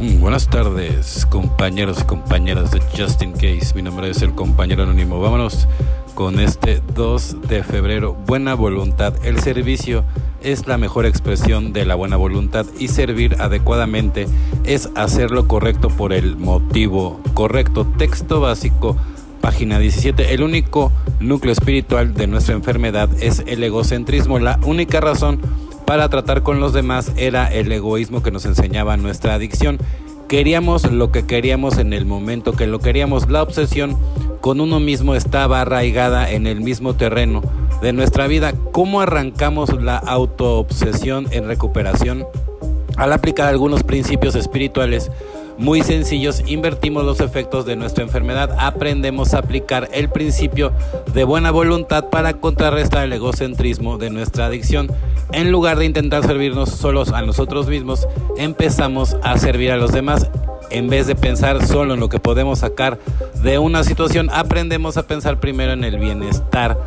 Mm, buenas tardes, compañeros y compañeras de Justin Case. Mi nombre es el compañero anónimo. Vámonos con este 2 de febrero. Buena voluntad. El servicio es la mejor expresión de la buena voluntad y servir adecuadamente es hacer lo correcto por el motivo correcto. Texto básico, página 17. El único núcleo espiritual de nuestra enfermedad es el egocentrismo. La única razón para tratar con los demás era el egoísmo que nos enseñaba nuestra adicción. Queríamos lo que queríamos en el momento que lo queríamos. La obsesión con uno mismo estaba arraigada en el mismo terreno de nuestra vida. ¿Cómo arrancamos la autoobsesión en recuperación? Al aplicar algunos principios espirituales muy sencillos, invertimos los efectos de nuestra enfermedad, aprendemos a aplicar el principio de buena voluntad para contrarrestar el egocentrismo de nuestra adicción. En lugar de intentar servirnos solos a nosotros mismos, empezamos a servir a los demás. En vez de pensar solo en lo que podemos sacar de una situación, aprendemos a pensar primero en el bienestar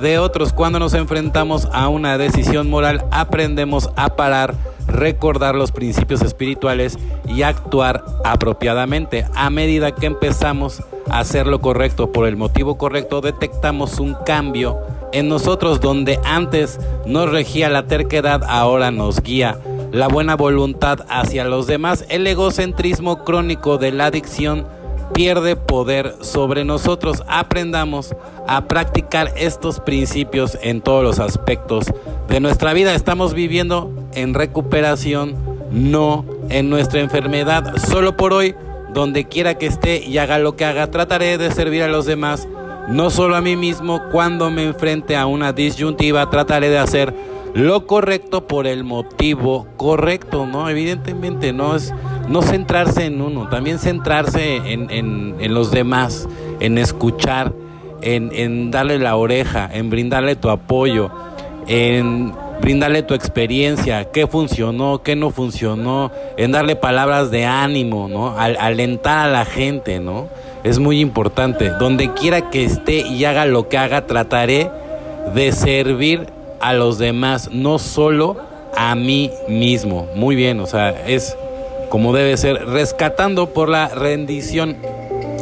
de otros. Cuando nos enfrentamos a una decisión moral, aprendemos a parar recordar los principios espirituales y actuar apropiadamente. A medida que empezamos a hacer lo correcto por el motivo correcto, detectamos un cambio en nosotros donde antes nos regía la terquedad, ahora nos guía la buena voluntad hacia los demás. El egocentrismo crónico de la adicción pierde poder sobre nosotros. Aprendamos a practicar estos principios en todos los aspectos de nuestra vida. Estamos viviendo en recuperación, no en nuestra enfermedad. Solo por hoy, donde quiera que esté y haga lo que haga, trataré de servir a los demás, no solo a mí mismo. Cuando me enfrente a una disyuntiva, trataré de hacer lo correcto por el motivo correcto, ¿no? Evidentemente no es no centrarse en uno, también centrarse en, los demás, en escuchar, en, en, darle la oreja, en brindarle tu apoyo, en brindarle tu experiencia, qué funcionó, qué no funcionó, en darle palabras de ánimo, ¿no? Al, alentar a la gente, ¿no? Es muy importante. Donde quiera que esté y haga lo que haga, trataré de servir a los demás, no solo a mí mismo. Muy bien, o sea, es como debe ser, rescatando por la rendición.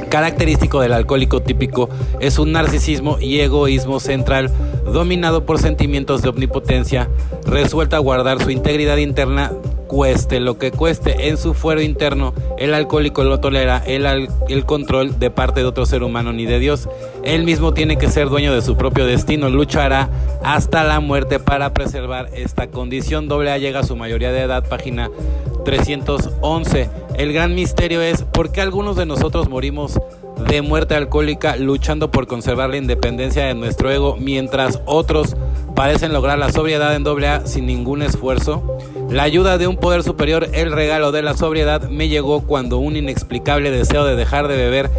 Característico del alcohólico típico es un narcisismo y egoísmo central dominado por sentimientos de omnipotencia, resuelta a guardar su integridad interna cueste lo que cueste. En su fuero interno, el alcohólico lo tolera el, el control de parte de otro ser humano ni de Dios. Él mismo tiene que ser dueño de su propio destino, luchará hasta la muerte para preservar esta condición. Doble A llega a su mayoría de edad, página 311. El gran misterio es por qué algunos de nosotros morimos de muerte alcohólica luchando por conservar la independencia de nuestro ego, mientras otros parecen lograr la sobriedad en doble A sin ningún esfuerzo. La ayuda de un poder superior, el regalo de la sobriedad, me llegó cuando un inexplicable deseo de dejar de beber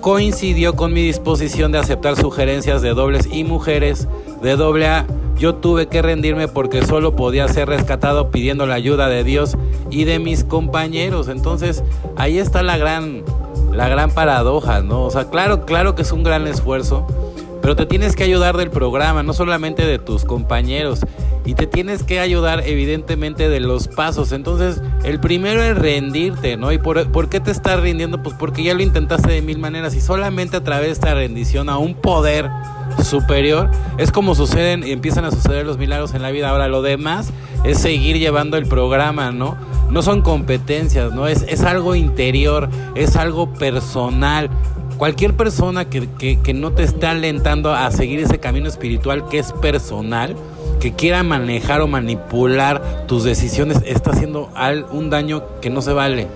coincidió con mi disposición de aceptar sugerencias de dobles y mujeres de doble A. Yo tuve que rendirme porque solo podía ser rescatado pidiendo la ayuda de Dios y de mis compañeros. Entonces, ahí está la gran la gran paradoja, ¿no? O sea, claro, claro que es un gran esfuerzo, pero te tienes que ayudar del programa, no solamente de tus compañeros. Y te tienes que ayudar evidentemente de los pasos. Entonces, el primero es rendirte, ¿no? ¿Y por, por, qué te estás rindiendo? Pues porque ya lo intentaste de mil maneras y solamente a través de esta rendición a un poder superior es como suceden y empiezan a suceder los milagros en la vida. Ahora, lo demás es seguir llevando el programa, ¿no? no son competencias, ¿no? Es, es algo interior, es algo personal. Cualquier persona que, que, no te esté alentando a seguir ese camino espiritual que es personal, que quiera manejar o manipular tus decisiones, está haciendo un daño que no se vale.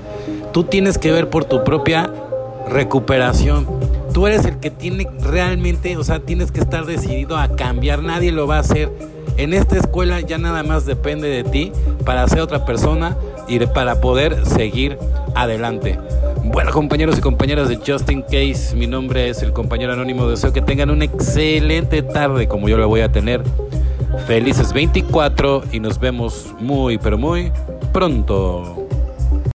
Tú tienes que ver por tu propia recuperación. Tú eres el que tiene realmente, o sea, tienes que estar decidido a cambiar. Nadie lo va a hacer. En esta escuela ya nada más depende de ti para ser otra persona, y para poder seguir adelante. Bueno, compañeros y compañeras de Justin Case, mi nombre es el compañero anónimo. Deseo que tengan una excelente tarde como yo la voy a tener. Felices 24 y nos vemos muy, pero muy pronto.